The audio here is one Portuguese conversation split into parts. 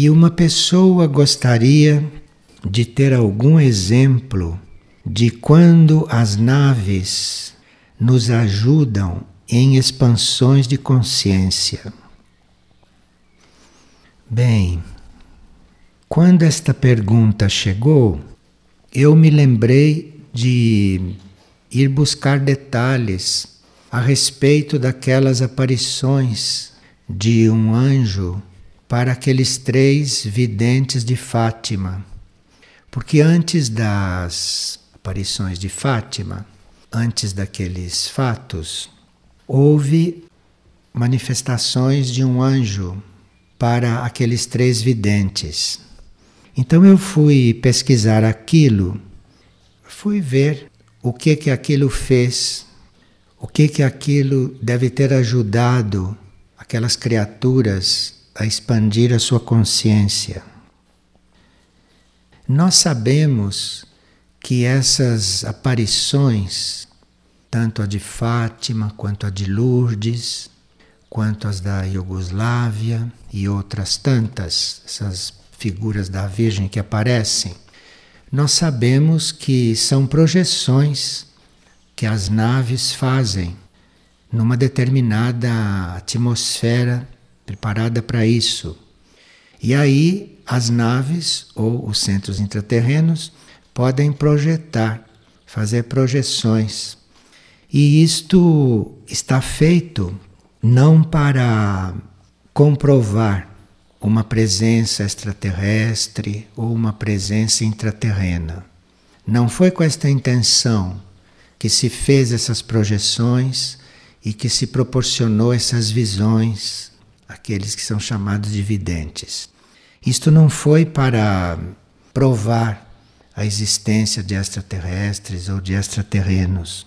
E uma pessoa gostaria de ter algum exemplo de quando as naves nos ajudam em expansões de consciência. Bem, quando esta pergunta chegou, eu me lembrei de ir buscar detalhes a respeito daquelas aparições de um anjo para aqueles três videntes de Fátima. Porque antes das aparições de Fátima, antes daqueles fatos, houve manifestações de um anjo para aqueles três videntes. Então eu fui pesquisar aquilo, fui ver o que que aquilo fez, o que que aquilo deve ter ajudado aquelas criaturas a expandir a sua consciência. Nós sabemos que essas aparições, tanto a de Fátima quanto a de Lourdes, quanto as da Iugoslávia e outras tantas, essas figuras da Virgem que aparecem, nós sabemos que são projeções que as naves fazem numa determinada atmosfera preparada para isso. E aí as naves ou os centros intraterrenos podem projetar, fazer projeções. E isto está feito não para comprovar uma presença extraterrestre ou uma presença intraterrena. Não foi com esta intenção que se fez essas projeções e que se proporcionou essas visões, aqueles que são chamados de videntes. Isto não foi para provar a existência de extraterrestres ou de extraterrenos,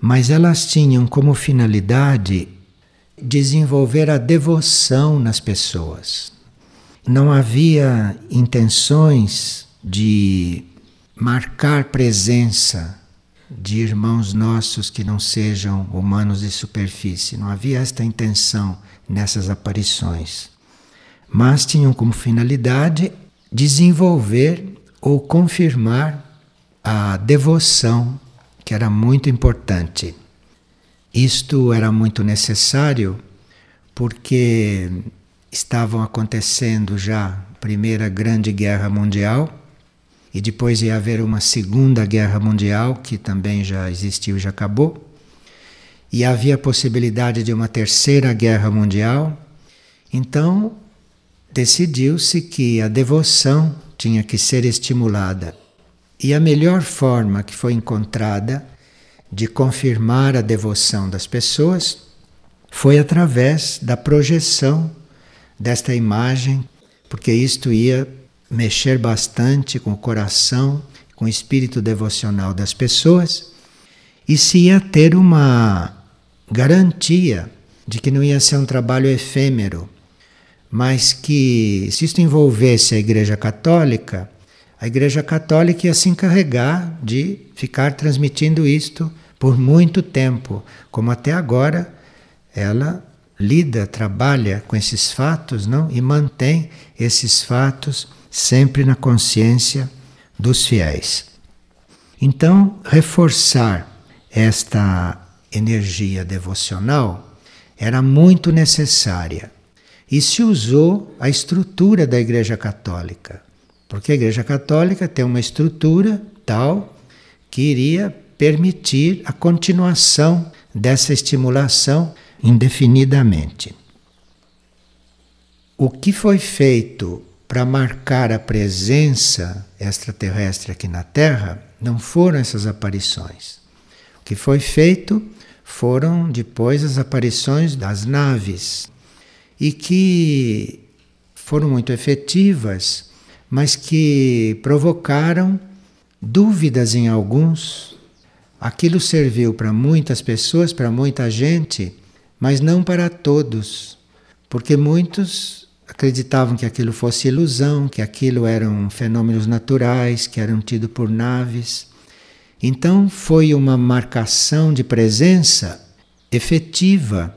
mas elas tinham como finalidade desenvolver a devoção nas pessoas. Não havia intenções de marcar presença de irmãos nossos que não sejam humanos de superfície. Não havia esta intenção nessas aparições. Mas tinham como finalidade desenvolver ou confirmar a devoção, que era muito importante. Isto era muito necessário porque estavam acontecendo já a Primeira Grande Guerra Mundial e depois ia haver uma Segunda Guerra Mundial, que também já existiu e já acabou. E havia a possibilidade de uma Terceira Guerra Mundial. Então, decidiu-se que a devoção tinha que ser estimulada. E a melhor forma que foi encontrada de confirmar a devoção das pessoas foi através da projeção desta imagem, porque isto ia mexer bastante com o coração, com o espírito devocional das pessoas, e se ia ter uma garantia de que não ia ser um trabalho efêmero, mas que se isto envolvesse a Igreja Católica, a Igreja Católica ia se encarregar de ficar transmitindo isto por muito tempo, como até agora ela lida, trabalha com esses fatos, não? E mantém esses fatos sempre na consciência dos fiéis. Então, reforçar esta energia devocional era muito necessária e se usou a estrutura da Igreja Católica, porque a Igreja Católica tem uma estrutura tal que iria permitir a continuação dessa estimulação indefinidamente. O que foi feito para marcar a presença extraterrestre aqui na Terra não foram essas aparições. O que foi feito foram depois as aparições das naves e que foram muito efetivas, mas que provocaram dúvidas em alguns. Aquilo serviu para muitas pessoas, para muita gente, mas não para todos, porque muitos acreditavam que aquilo fosse ilusão, que aquilo eram fenômenos naturais, que eram tidos por naves. Então foi uma marcação de presença efetiva,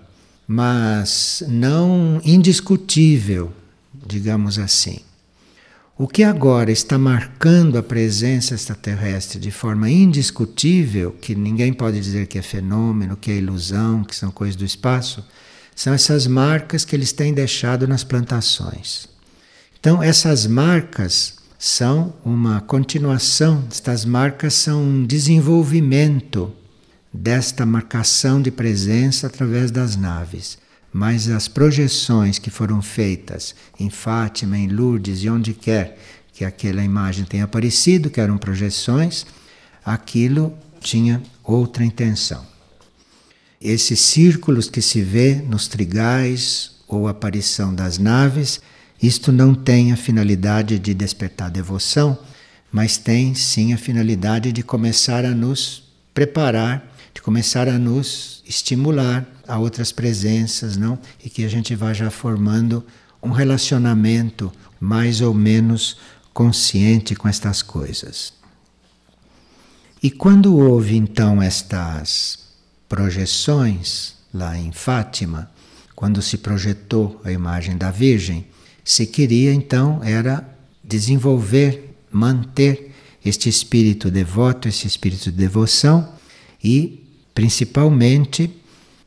mas não indiscutível digamos assim. O que agora está marcando a presença extraterrestre de forma indiscutível, que ninguém pode dizer que é fenômeno, que é ilusão, que são coisas do espaço, são essas marcas que eles têm deixado nas plantações. Então, essas marcas são uma continuação, estas marcas são um desenvolvimento desta marcação de presença através das naves mas as projeções que foram feitas em Fátima, em Lourdes e onde quer que aquela imagem tenha aparecido, que eram projeções, aquilo tinha outra intenção. Esses círculos que se vê nos trigais ou aparição das naves, isto não tem a finalidade de despertar devoção, mas tem sim a finalidade de começar a nos preparar, de começar a nos estimular a outras presenças, não? E que a gente vá já formando um relacionamento mais ou menos consciente com estas coisas. E quando houve então estas projeções lá em Fátima, quando se projetou a imagem da Virgem, se queria então era desenvolver, manter este espírito devoto, esse espírito de devoção e principalmente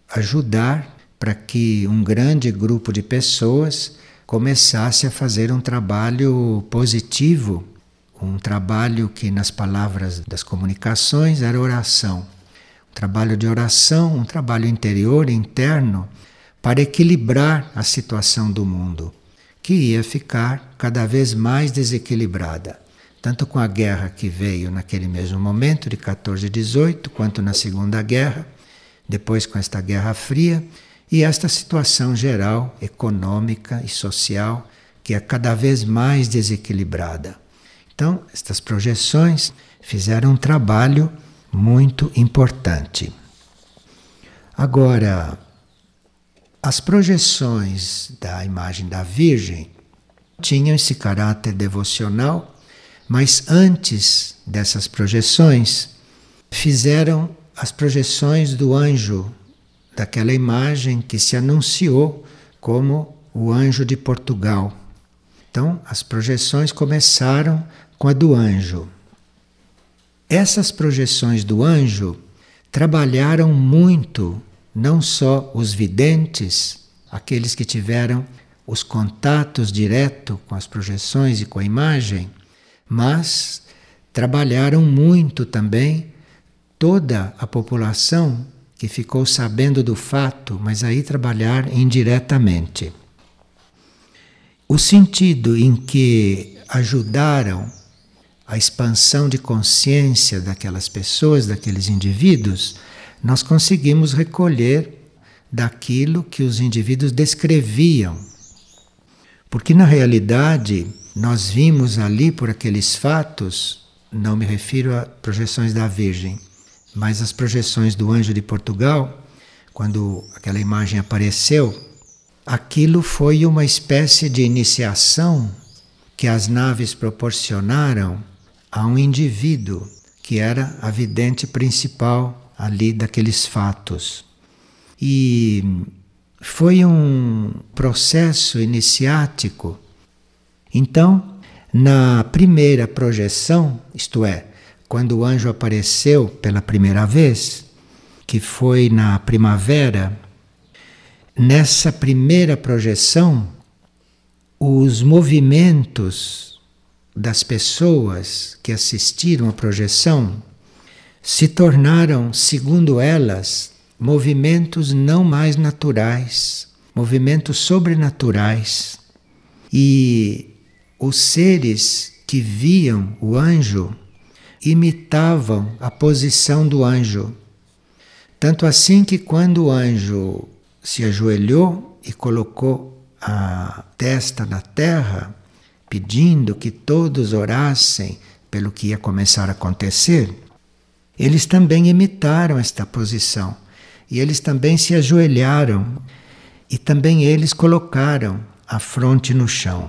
ajudar para que um grande grupo de pessoas começasse a fazer um trabalho positivo, um trabalho que, nas palavras das comunicações, era oração. Trabalho de oração, um trabalho interior, interno, para equilibrar a situação do mundo, que ia ficar cada vez mais desequilibrada. Tanto com a guerra que veio naquele mesmo momento, de 14 e 18, quanto na Segunda Guerra, depois com esta Guerra Fria e esta situação geral, econômica e social, que é cada vez mais desequilibrada. Então, estas projeções fizeram um trabalho muito importante. Agora, as projeções da imagem da Virgem tinham esse caráter devocional, mas antes dessas projeções, fizeram as projeções do anjo, daquela imagem que se anunciou como o anjo de Portugal. Então, as projeções começaram com a do anjo. Essas projeções do anjo trabalharam muito, não só os videntes, aqueles que tiveram os contatos direto com as projeções e com a imagem, mas trabalharam muito também toda a população que ficou sabendo do fato, mas aí trabalhar indiretamente. O sentido em que ajudaram a expansão de consciência daquelas pessoas, daqueles indivíduos, nós conseguimos recolher daquilo que os indivíduos descreviam. Porque na realidade, nós vimos ali por aqueles fatos, não me refiro a projeções da Virgem, mas as projeções do anjo de Portugal, quando aquela imagem apareceu, aquilo foi uma espécie de iniciação que as naves proporcionaram a um indivíduo que era a vidente principal ali daqueles fatos. E foi um processo iniciático. Então, na primeira projeção, isto é, quando o anjo apareceu pela primeira vez, que foi na primavera, nessa primeira projeção, os movimentos das pessoas que assistiram à projeção se tornaram, segundo elas, movimentos não mais naturais, movimentos sobrenaturais. E os seres que viam o anjo imitavam a posição do anjo. Tanto assim que quando o anjo se ajoelhou e colocou a testa na terra, pedindo que todos orassem pelo que ia começar a acontecer, eles também imitaram esta posição. E eles também se ajoelharam e também eles colocaram a fronte no chão.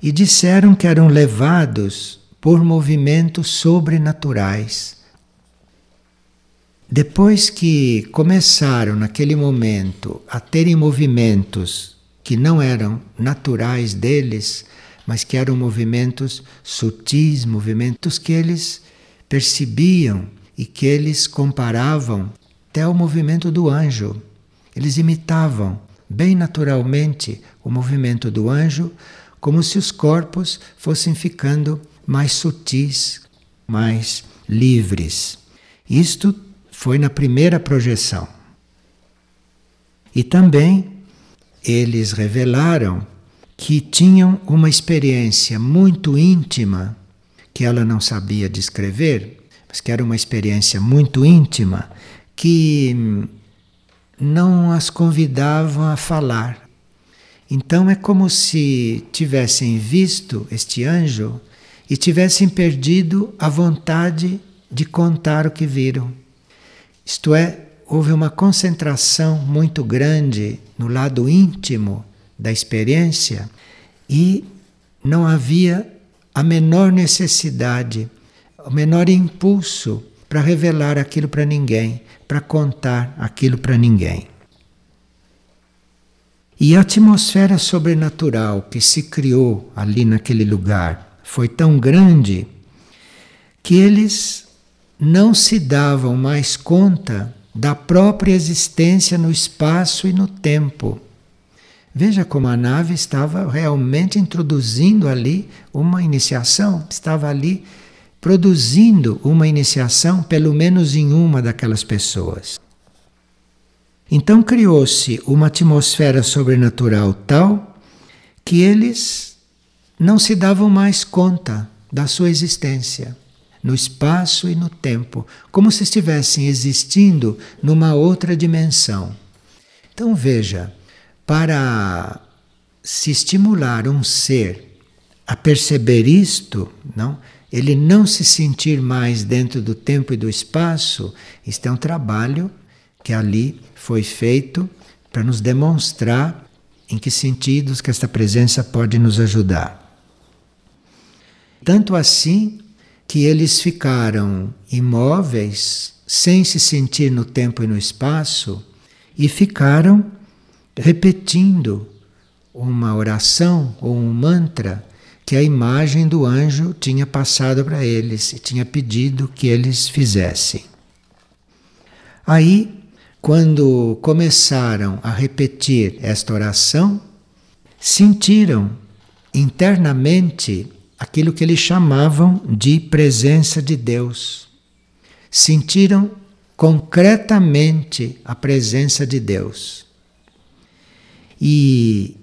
E disseram que eram levados por movimentos sobrenaturais. Depois que começaram naquele momento a terem movimentos que não eram naturais deles, mas que eram movimentos sutis, movimentos que eles percebiam e que eles comparavam até o movimento do anjo. Eles imitavam bem naturalmente o movimento do anjo, como se os corpos fossem ficando mais sutis, mais livres. Isto foi na primeira projeção. E também eles revelaram que tinham uma experiência muito íntima, que ela não sabia descrever, mas que era uma experiência muito íntima, que não as convidavam a falar. Então é como se tivessem visto este anjo e tivessem perdido a vontade de contar o que viram. Isto é, houve uma concentração muito grande no lado íntimo da experiência e não havia a menor necessidade, o menor impulso para revelar aquilo para ninguém, para contar aquilo para ninguém. E a atmosfera sobrenatural que se criou ali naquele lugar foi tão grande que eles não se davam mais conta da própria existência no espaço e no tempo. Veja como a nave estava realmente introduzindo ali uma iniciação, estava ali produzindo uma iniciação, pelo menos em uma daquelas pessoas. Então criou-se uma atmosfera sobrenatural tal que eles não se davam mais conta da sua existência no espaço e no tempo, como se estivessem existindo numa outra dimensão. Então veja, para se estimular um ser a perceber isto, não? Ele não se sentir mais dentro do tempo e do espaço, isto é um trabalho que ali foi feito para nos demonstrar em que sentidos que esta presença pode nos ajudar. Tanto assim que eles ficaram imóveis, sem se sentir no tempo e no espaço, e ficaram repetindo uma oração ou um mantra que a imagem do anjo tinha passado para eles e tinha pedido que eles fizessem. Aí, quando começaram a repetir esta oração, sentiram internamente aquilo que eles chamavam de presença de Deus. Sentiram concretamente a presença de Deus. E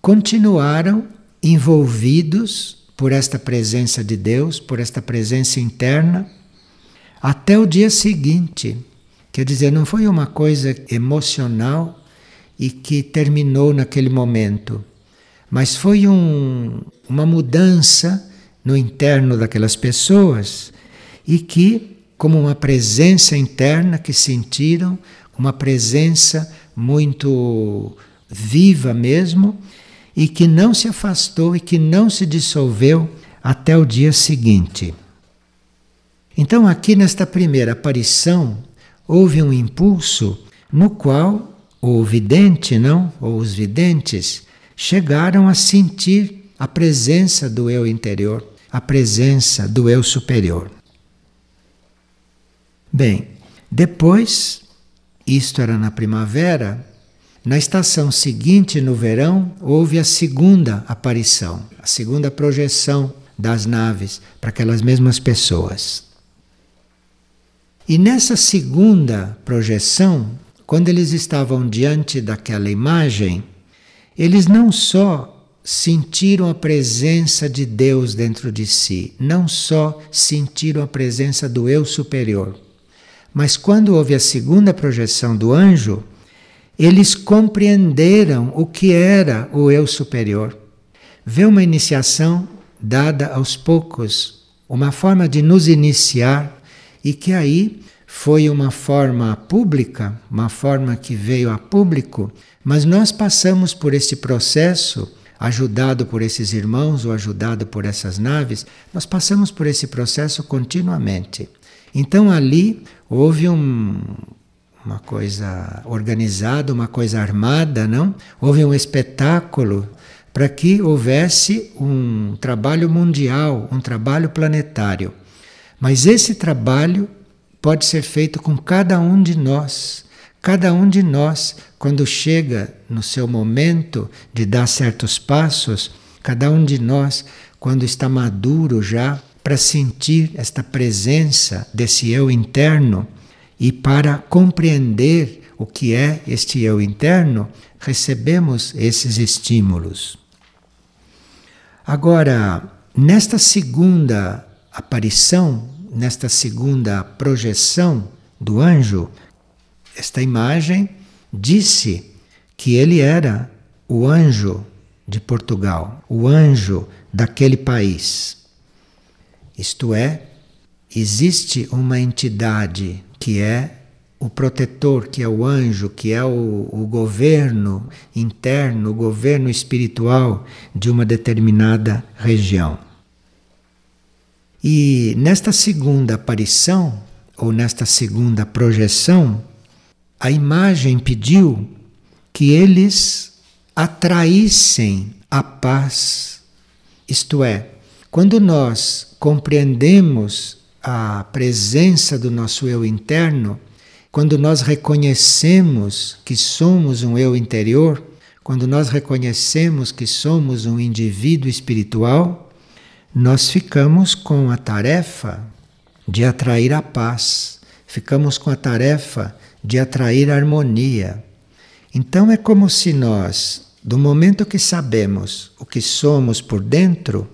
continuaram envolvidos por esta presença de Deus, por esta presença interna, até o dia seguinte. Quer dizer, não foi uma coisa emocional e que terminou naquele momento mas foi um, uma mudança no interno daquelas pessoas e que, como uma presença interna que sentiram, uma presença muito viva mesmo e que não se afastou e que não se dissolveu até o dia seguinte. Então, aqui nesta primeira aparição, houve um impulso no qual o vidente, não, ou os videntes, chegaram a sentir a presença do eu interior, a presença do eu superior. Bem, depois, isto era na primavera, na estação seguinte, no verão, houve a segunda aparição, a segunda projeção das naves para aquelas mesmas pessoas. E nessa segunda projeção, quando eles estavam diante daquela imagem, eles não só sentiram a presença de Deus dentro de si, não só sentiram a presença do eu superior, mas quando houve a segunda projeção do anjo, eles compreenderam o que era o eu superior. Vê uma iniciação dada aos poucos, uma forma de nos iniciar e que aí foi uma forma pública, uma forma que veio a público, mas nós passamos por esse processo, ajudado por esses irmãos ou ajudado por essas naves, nós passamos por esse processo continuamente. Então ali houve um, uma coisa organizada, uma coisa armada, não? Houve um espetáculo para que houvesse um trabalho mundial, um trabalho planetário. Mas esse trabalho pode ser feito com cada um de nós. Cada um de nós, quando chega no seu momento de dar certos passos, cada um de nós, quando está maduro já para sentir esta presença desse eu interno e para compreender o que é este eu interno, recebemos esses estímulos. Agora, nesta segunda aparição, nesta segunda projeção do anjo, esta imagem disse que ele era o anjo de Portugal, o anjo daquele país. Isto é, existe uma entidade que é o protetor, que é o anjo, que é o, o, governo interno, o governo espiritual de uma determinada região. E nesta segunda aparição, ou nesta segunda projeção, a imagem pediu que eles atraíssem a paz. Isto é, quando nós compreendemos a presença do nosso eu interno, quando nós reconhecemos que somos um eu interior, quando nós reconhecemos que somos um indivíduo espiritual, nós ficamos com a tarefa de atrair a paz, ficamos com a tarefa de atrair a harmonia. Então é como se nós, do momento que sabemos o que somos por dentro,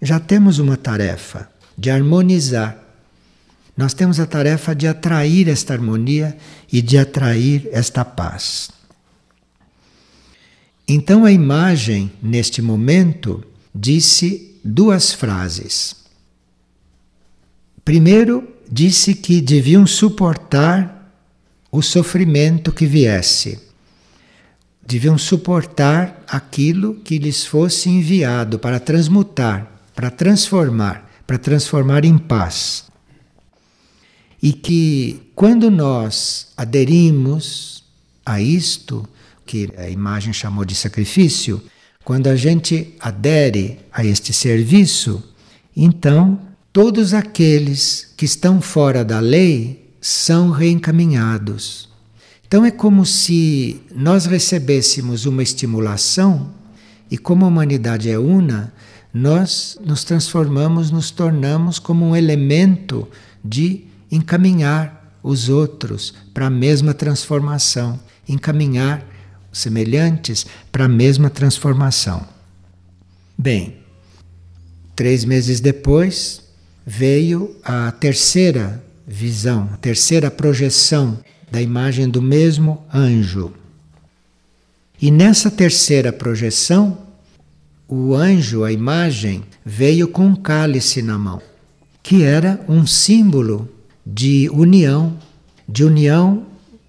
já temos uma tarefa de harmonizar nós temos a tarefa de atrair esta harmonia e de atrair esta paz. Então a imagem, neste momento, disse duas frases. Primeiro, disse que deviam suportar o sofrimento que viesse. Deviam suportar aquilo que lhes fosse enviado para transmutar, para transformar, para transformar em paz e que quando nós aderimos a isto, que a imagem chamou de sacrifício, quando a gente adere a este serviço, então todos aqueles que estão fora da lei são reencaminhados. Então é como se nós recebêssemos uma estimulação e, como a humanidade é una, nós nos transformamos, nos tornamos como um elemento de encaminhar os outros para a mesma transformação, encaminhar os semelhantes para a mesma transformação. Bem, três meses depois veio a terceira visão, a terceira projeção da imagem do mesmo anjo. E nessa terceira projeção, o anjo, a imagem, veio com um cálice na mão, que era um símbolo de união, de união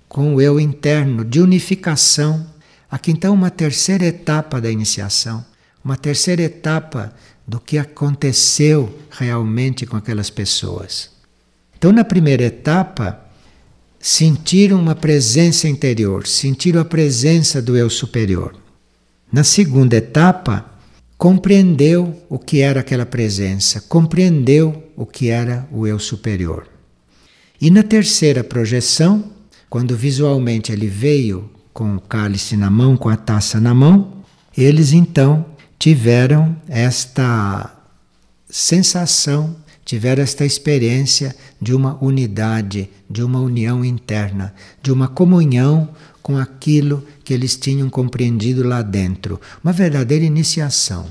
com o eu interno, de unificação. Aqui então uma terceira etapa da iniciação, uma terceira etapa do que aconteceu realmente com aquelas pessoas. Então, na primeira etapa, sentiram uma presença interior, sentiram a presença do eu superior. Na segunda etapa, compreendeu o que era aquela presença, compreendeu o que era o eu superior. E na terceira projeção, quando visualmente ele veio com o cálice na mão, com a taça na mão, eles então tiveram esta sensação, tiveram esta experiência de uma unidade, de uma união interna, de uma comunhão com aquilo que eles tinham compreendido lá dentro. Uma verdadeira iniciação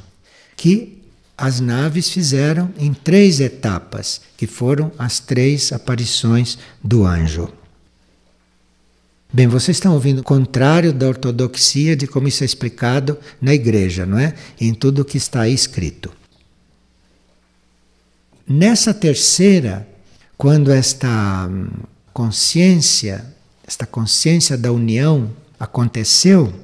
que as naves fizeram em três etapas, que foram as três aparições do anjo. Bem, vocês estão ouvindo o contrário da ortodoxia de como isso é explicado na igreja, não é? Em tudo o que está aí escrito. Nessa terceira, quando esta hum, consciência, esta consciência da união aconteceu,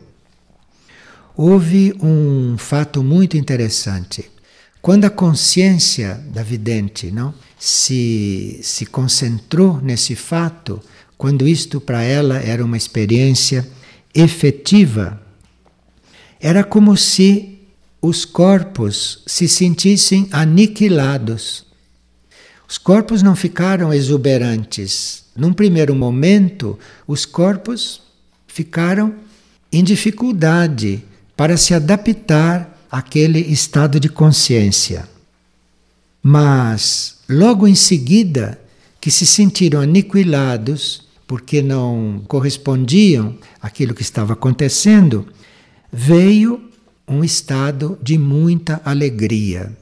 houve um fato muito interessante. Quando a consciência da vidente não se, se concentrou nesse fato, quando isto para ela era uma experiência efetiva, era como se os corpos se sentissem aniquilados. Os corpos não ficaram exuberantes. Num primeiro momento, os corpos ficaram em dificuldade para se adaptar àquele estado de consciência. Mas logo em seguida, que se sentiram aniquilados porque não correspondiam àquilo que estava acontecendo, veio um estado de muita alegria.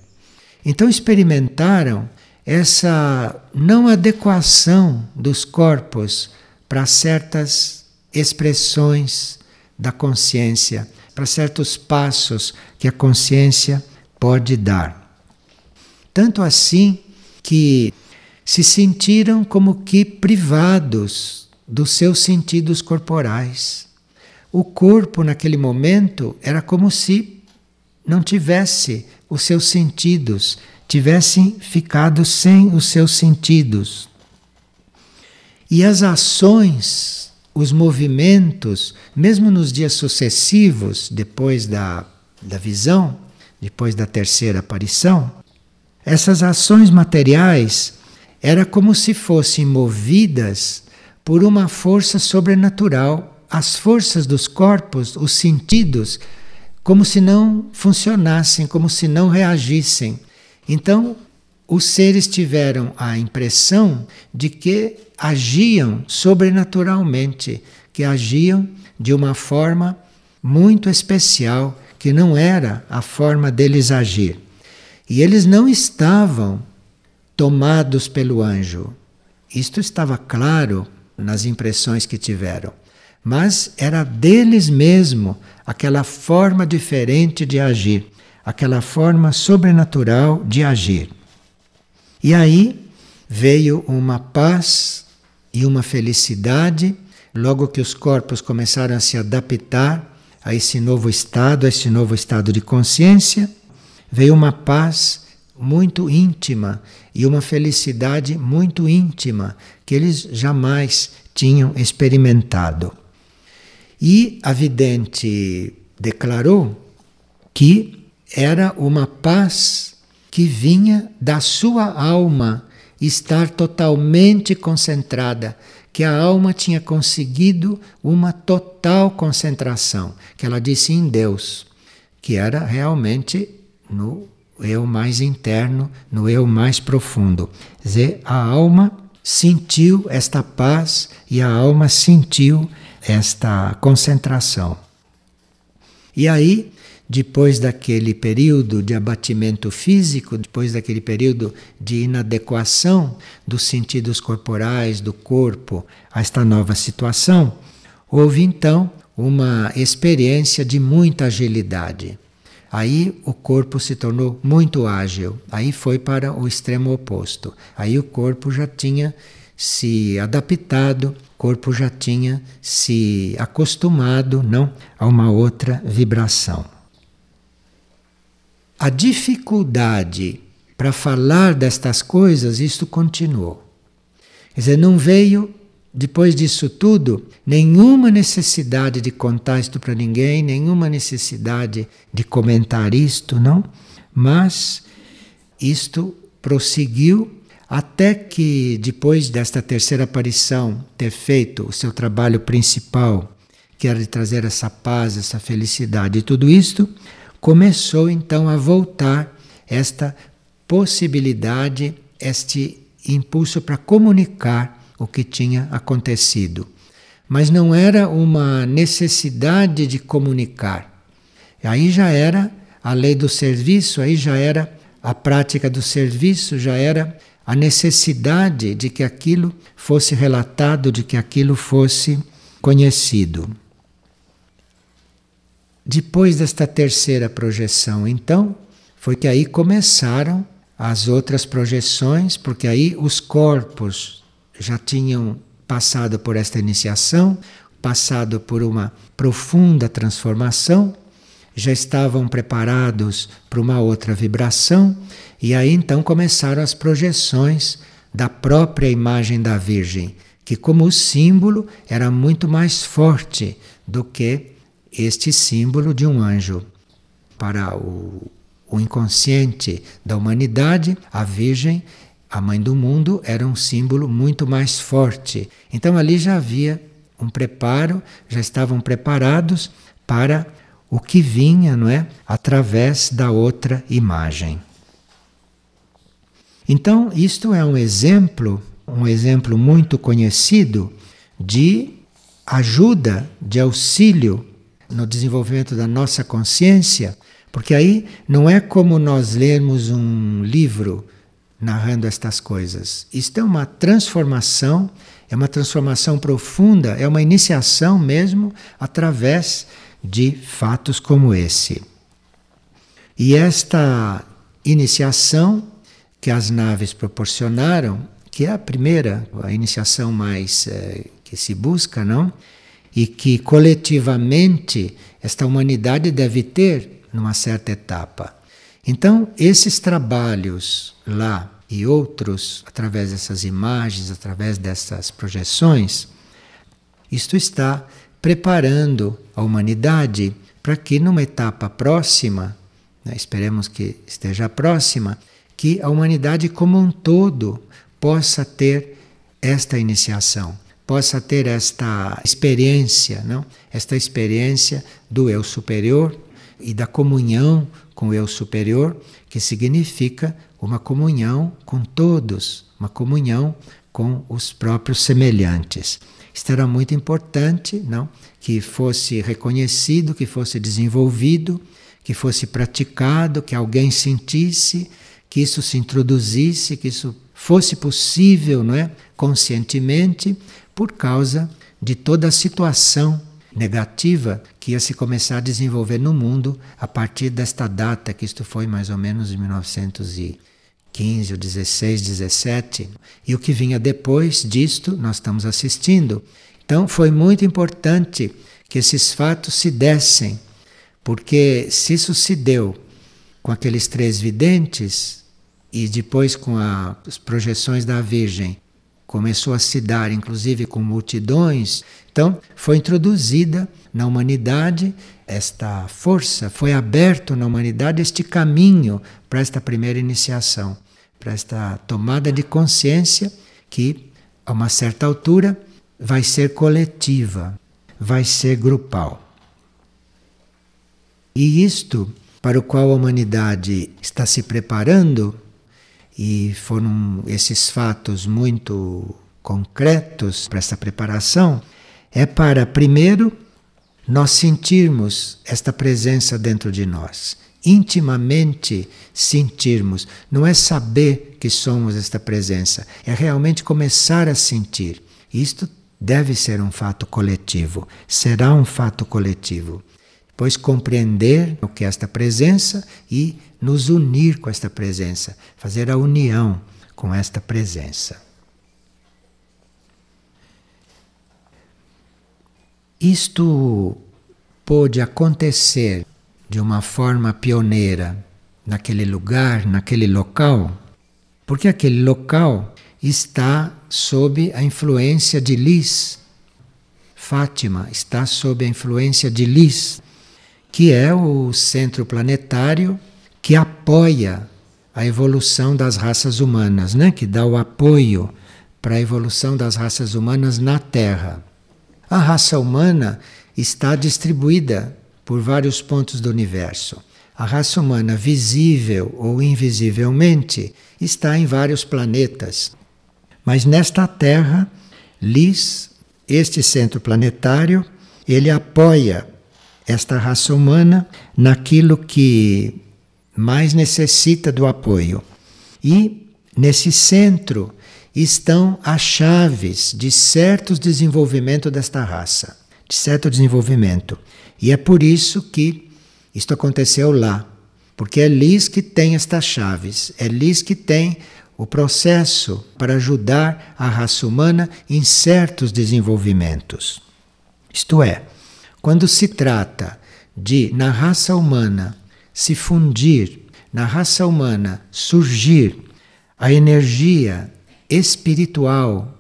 Então experimentaram essa não adequação dos corpos para certas expressões da consciência, para certos passos que a consciência pode dar. Tanto assim que se sentiram como que privados dos seus sentidos corporais. O corpo, naquele momento, era como se não tivesse os seus sentidos, tivessem ficado sem os seus sentidos. E as ações, os movimentos, mesmo nos dias sucessivos, depois da, da visão, depois da terceira aparição, essas ações materiais era como se fossem movidas por uma força sobrenatural. As forças dos corpos, os sentidos, como se não funcionassem, como se não reagissem. Então, os seres tiveram a impressão de que agiam sobrenaturalmente, que agiam de uma forma muito especial, que não era a forma deles agir. E eles não estavam tomados pelo anjo. Isto estava claro nas impressões que tiveram. Mas era deles mesmo aquela forma diferente de agir, aquela forma sobrenatural de agir. E aí veio uma paz e uma felicidade, logo que os corpos começaram a se adaptar a esse novo estado, a esse novo estado de consciência veio uma paz muito íntima e uma felicidade muito íntima que eles jamais tinham experimentado. E a vidente declarou que era uma paz que vinha da sua alma estar totalmente concentrada, que a alma tinha conseguido uma total concentração, que ela disse em Deus, que era realmente no eu mais interno, no eu mais profundo. Quer dizer, a alma sentiu esta paz e a alma sentiu esta concentração. E aí, depois daquele período de abatimento físico, depois daquele período de inadequação dos sentidos corporais, do corpo, a esta nova situação, houve então uma experiência de muita agilidade. Aí o corpo se tornou muito ágil, aí foi para o extremo oposto. Aí o corpo já tinha se adaptado, o corpo já tinha se acostumado, não, a uma outra vibração. A dificuldade para falar destas coisas, isto continuou. Quer dizer, não veio depois disso tudo, nenhuma necessidade de contar isto para ninguém, nenhuma necessidade de comentar isto, não? Mas isto prosseguiu até que, depois desta terceira aparição, ter feito o seu trabalho principal, que era de trazer essa paz, essa felicidade e tudo isto, começou então a voltar esta possibilidade, este impulso para comunicar o que tinha acontecido. Mas não era uma necessidade de comunicar. Aí já era a lei do serviço, aí já era a prática do serviço, já era a necessidade de que aquilo fosse relatado, de que aquilo fosse conhecido. Depois desta terceira projeção, então, foi que aí começaram as outras projeções, porque aí os corpos já tinham passado por esta iniciação, passado por uma profunda transformação, já estavam preparados para uma outra vibração, e aí então começaram as projeções da própria imagem da Virgem, que como símbolo era muito mais forte do que este símbolo de um anjo. Para o, o inconsciente da humanidade, a Virgem, a mãe do mundo, era um símbolo muito mais forte. Então ali já havia um preparo, já estavam preparados para o que vinha, não é, através da outra imagem. Então, isto é um exemplo, um exemplo muito conhecido de ajuda, de auxílio no desenvolvimento da nossa consciência, porque aí não é como nós lermos um livro narrando estas coisas. Isto é uma transformação, é uma transformação profunda, é uma iniciação mesmo através de fatos como esse. E esta iniciação que as naves proporcionaram, que é a primeira, a iniciação mais é, que se busca, não? E que coletivamente esta humanidade deve ter numa certa etapa. Então, esses trabalhos lá e outros, através dessas imagens, através dessas projeções, isto está preparando a humanidade para que numa etapa próxima, né, esperemos que esteja próxima, que a humanidade como um todo possa ter esta iniciação, possa ter esta experiência, não? Esta experiência do eu superior e da comunhão com o eu superior, que significa uma comunhão com todos, uma comunhão com os próprios semelhantes. Isto era muito importante, não? Que fosse reconhecido, que fosse desenvolvido, que fosse praticado, que alguém sentisse, que isso se introduzisse, que isso fosse possível, não é? Conscientemente, por causa de toda a situação negativa que ia se começar a desenvolver no mundo a partir desta data, que isto foi mais ou menos em 1915 ou 16, 17, e o que vinha depois disto nós estamos assistindo. Então foi muito importante que esses fatos se dessem, porque se isso se deu com aqueles três videntes e depois com a, as projeções da Virgem, começou a se dar inclusive com multidões, então, foi introduzida na humanidade esta força, foi aberto na humanidade este caminho para esta primeira iniciação, para esta tomada de consciência que, a uma certa altura, vai ser coletiva, vai ser grupal. E isto para o qual a humanidade está se preparando, e foram esses fatos muito concretos para essa preparação, é para, primeiro, nós sentirmos esta presença dentro de nós. Intimamente sentirmos. Não é saber que somos esta presença, é realmente começar a sentir. Isto deve ser um fato coletivo, será um fato coletivo. Depois compreender o que é esta presença e nos unir com esta presença, fazer a união com esta presença. Isto pôde acontecer de uma forma pioneira naquele lugar, naquele local, porque aquele local está sob a influência de Lis. Fátima está sob a influência de Lis, que é o centro planetário que apoia a evolução das raças humanas, né? que dá o apoio para a evolução das raças humanas na Terra. A raça humana está distribuída por vários pontos do universo. A raça humana, visível ou invisivelmente, está em vários planetas. Mas nesta Terra, Lis, este centro planetário, ele apoia esta raça humana naquilo que mais necessita do apoio. E nesse centro estão as chaves de certos desenvolvimento desta raça, de certo desenvolvimento. E é por isso que isto aconteceu lá, porque é Liz que tem estas chaves, é Liz que tem o processo para ajudar a raça humana em certos desenvolvimentos. Isto é, quando se trata de, na raça humana, se fundir, na raça humana surgir a energia espiritual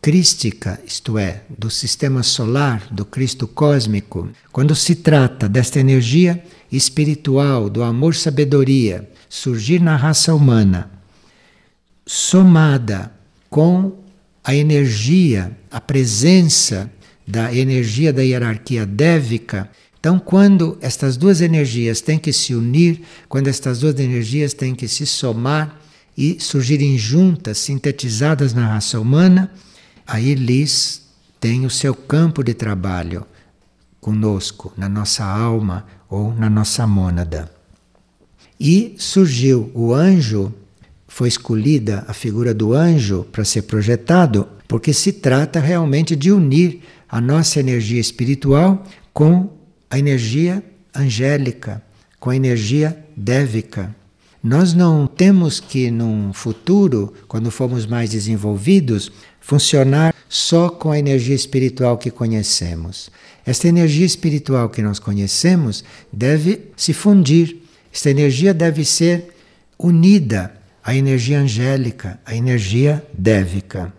crística, isto é, do sistema solar, do Cristo cósmico, quando se trata desta energia espiritual, do amor-sabedoria, surgir na raça humana, somada com a energia, a presença da energia da hierarquia dévica. Então, quando estas duas energias têm que se unir, quando estas duas energias têm que se somar e surgirem juntas, sintetizadas na raça humana, aí Liz tem o seu campo de trabalho conosco, na nossa alma ou na nossa mônada. E surgiu o anjo, foi escolhida a figura do anjo para ser projetado, porque se trata realmente de unir a nossa energia espiritual com a energia angélica, com a energia dévica. Nós não temos que, num futuro, quando formos mais desenvolvidos, funcionar só com a energia espiritual que conhecemos. Esta energia espiritual que nós conhecemos deve se fundir, esta energia deve ser unida à energia angélica, à energia dévica.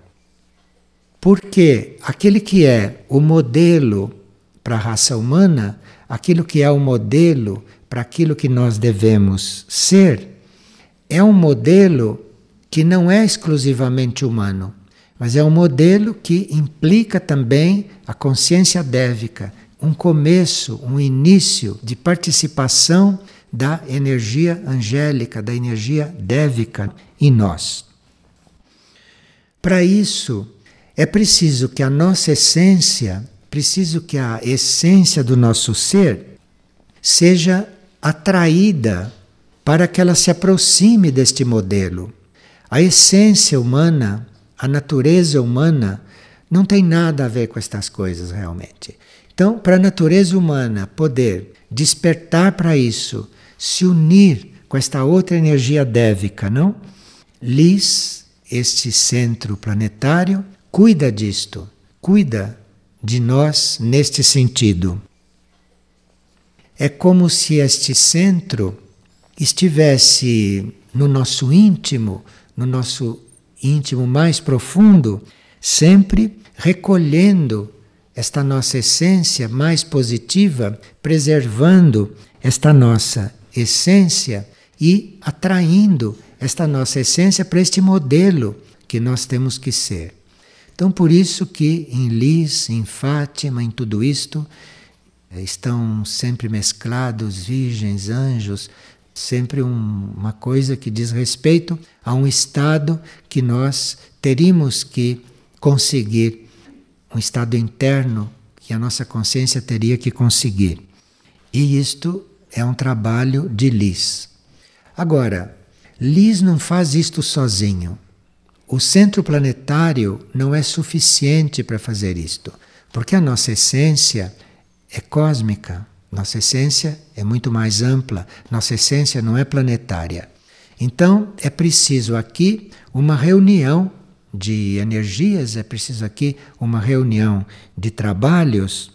Porque aquele que é o modelo para a raça humana, aquilo que é o modelo para aquilo que nós devemos ser, é um modelo que não é exclusivamente humano, mas é um modelo que implica também a consciência dévica, um começo, um início de participação da energia angélica, da energia dévica em nós. Para isso, é preciso que a nossa essência, preciso que a essência do nosso ser seja atraída para que ela se aproxime deste modelo. A essência humana, a natureza humana, não tem nada a ver com estas coisas realmente. Então, para a natureza humana poder despertar para isso, se unir com esta outra energia dévica, não? Lis, este centro planetário, cuida disto, cuida de nós neste sentido. É como se este centro estivesse no nosso íntimo, no nosso íntimo mais profundo, sempre recolhendo esta nossa essência mais positiva, preservando esta nossa essência e atraindo esta nossa essência para este modelo que nós temos que ser. Então, por isso que em Lis, em Fátima, em tudo isto, eh, estão sempre mesclados virgens, anjos, sempre um, uma coisa que diz respeito a um estado que nós teríamos que conseguir, um estado interno que a nossa consciência teria que conseguir. E isto é um trabalho de Lis. Agora, Lis não faz isto sozinho. O centro planetário não é suficiente para fazer isto, porque a nossa essência é cósmica, nossa essência é muito mais ampla, nossa essência não é planetária. Então é preciso aqui uma reunião de energias, é preciso aqui uma reunião de trabalhos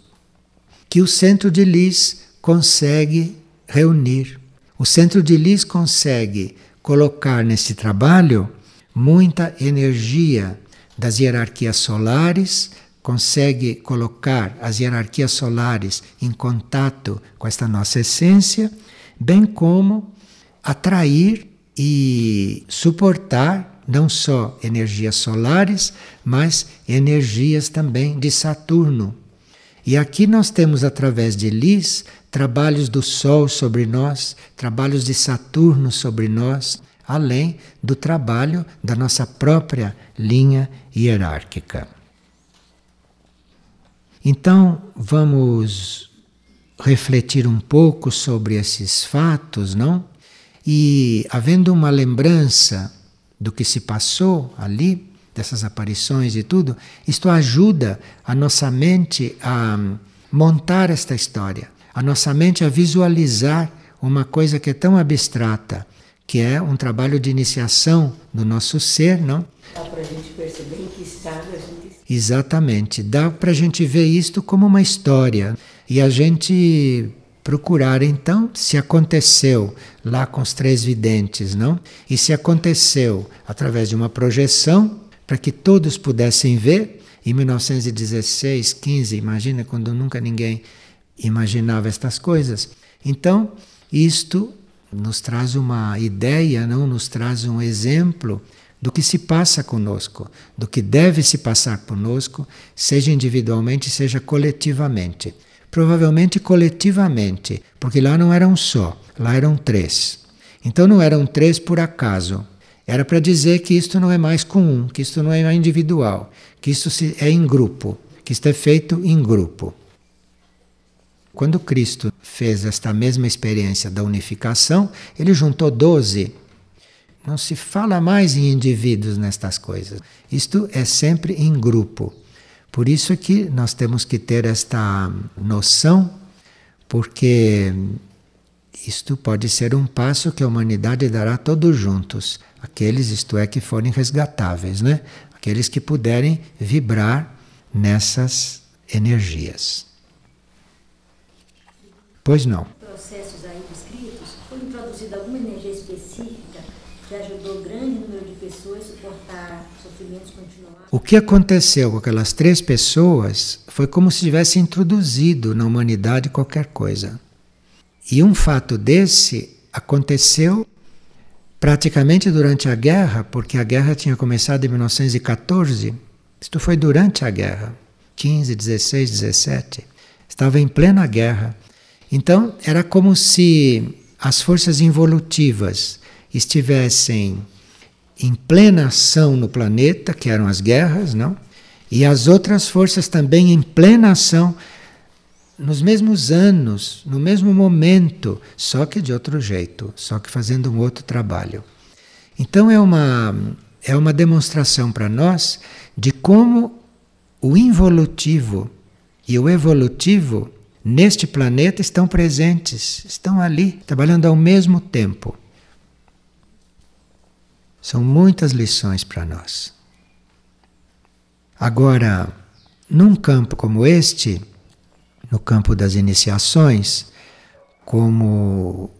que o centro de Lis consegue reunir. O centro de Lis consegue colocar nesse trabalho muita energia das hierarquias solares, consegue colocar as hierarquias solares em contato com esta nossa essência, bem como atrair e suportar não só energias solares, mas energias também de Saturno. E aqui nós temos, através de Lis, trabalhos do Sol sobre nós, trabalhos de Saturno sobre nós, além do trabalho da nossa própria linha hierárquica. Então, vamos refletir um pouco sobre esses fatos, não? E havendo uma lembrança do que se passou ali, dessas aparições e tudo, isto ajuda a nossa mente a montar esta história, a nossa mente a visualizar uma coisa que é tão abstrata que é um trabalho de iniciação do nosso ser, não? Dá para a gente perceber em que estado a gente está. Exatamente. Dá para a gente ver isto como uma história e a gente procurar então se aconteceu lá com os três videntes, não? E se aconteceu através de uma projeção, para que todos pudessem ver. Em 1916, 15, imagina quando nunca ninguém imaginava estas coisas. Então, isto nos traz uma ideia, não nos traz um exemplo do que se passa conosco, do que deve se passar conosco, seja individualmente, seja coletivamente. Provavelmente coletivamente, porque lá não eram só, lá eram três. Então não eram três por acaso. Era para dizer que isto não é mais comum, que isto não é individual, que isto é em grupo, que isto é feito em grupo. Quando Cristo fez esta mesma experiência da unificação, ele juntou doze. Não se fala mais em indivíduos nestas coisas. Isto é sempre em grupo. Por isso é que nós temos que ter esta noção, porque isto pode ser um passo que a humanidade dará todos juntos. Aqueles, isto é, que forem resgatáveis, né? Aqueles que puderem vibrar nessas energias. Pois não. Processos aí descritos, foi introduzida alguma energia específica que ajudou grande número de pessoas a suportar sofrimentos continuados? O que aconteceu com aquelas três pessoas foi como se tivesse introduzido na humanidade qualquer coisa. E um fato desse aconteceu praticamente durante a guerra, porque a guerra tinha começado em 1914. Isto foi durante a guerra, 15, 16, 17. Estava em plena guerra. Então, era como se as forças involutivas estivessem em plena ação no planeta, que eram as guerras, não? E as outras forças também em plena ação nos mesmos anos, no mesmo momento, só que de outro jeito, só que fazendo um outro trabalho. Então é uma é uma demonstração para nós de como o involutivo e o evolutivo neste planeta estão presentes, estão ali, trabalhando ao mesmo tempo. São muitas lições para nós. Agora, num campo como este, no campo das iniciações, como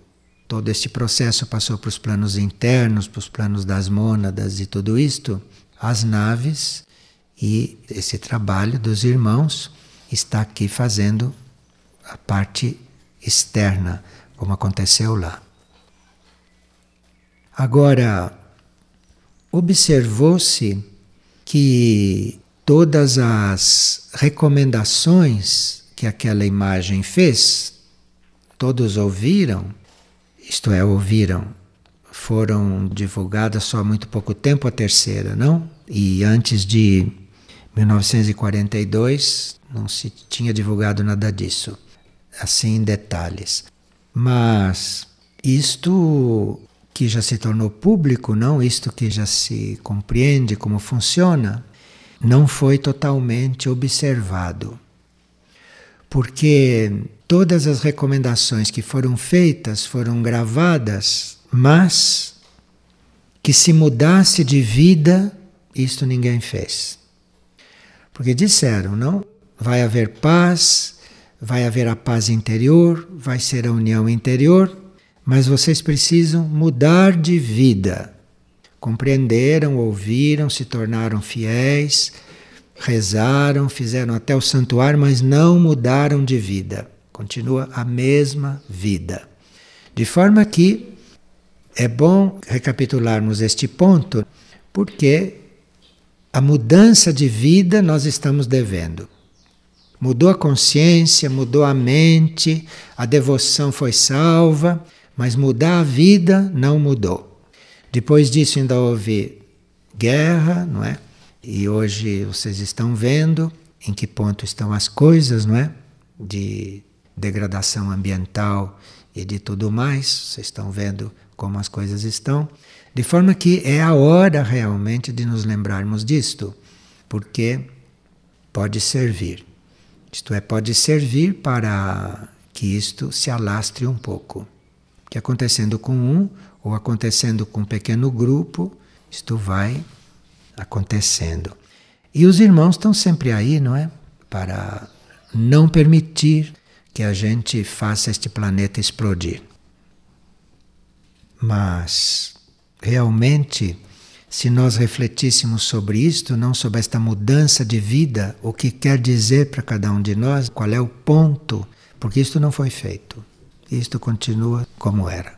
todo este processo passou para os planos internos, para os planos das mônadas e tudo isto, as naves e esse trabalho dos irmãos está aqui fazendo a parte externa, como aconteceu lá. Agora, observou-se que todas as recomendações que aquela imagem fez, todos ouviram, isto é, ouviram, foram divulgadas só há muito pouco tempo a terceira, não? E antes de 1942 não se tinha divulgado nada disso assim em detalhes. Mas isto que já se tornou público, não isto que já se compreende como funciona, não foi totalmente observado. Porque todas as recomendações que foram feitas foram gravadas, mas que se mudasse de vida, isto ninguém fez. Porque disseram, não? Vai haver paz, vai haver a paz interior, vai ser a união interior, mas vocês precisam mudar de vida. Compreenderam, ouviram, se tornaram fiéis, rezaram, fizeram até o santuário, mas não mudaram de vida. Continua a mesma vida. De forma que é bom recapitularmos este ponto, porque a mudança de vida nós estamos devendo. Mudou a consciência, mudou a mente, a devoção foi salva, mas mudar a vida não mudou. Depois disso ainda houve guerra, não é? E hoje vocês estão vendo em que ponto estão as coisas, não é? De degradação ambiental e de tudo mais. Vocês estão vendo como as coisas estão. De forma que é a hora realmente de nos lembrarmos disto, porque pode servir. Isto é, pode servir para que isto se alastre um pouco. Que acontecendo com um ou acontecendo com um pequeno grupo, isto vai acontecendo. E os irmãos estão sempre aí, não é? Para não permitir que a gente faça este planeta explodir. Mas realmente se nós refletíssemos sobre isto, não sobre esta mudança de vida, o que quer dizer para cada um de nós, qual é o ponto, porque isto não foi feito. Isto continua como era.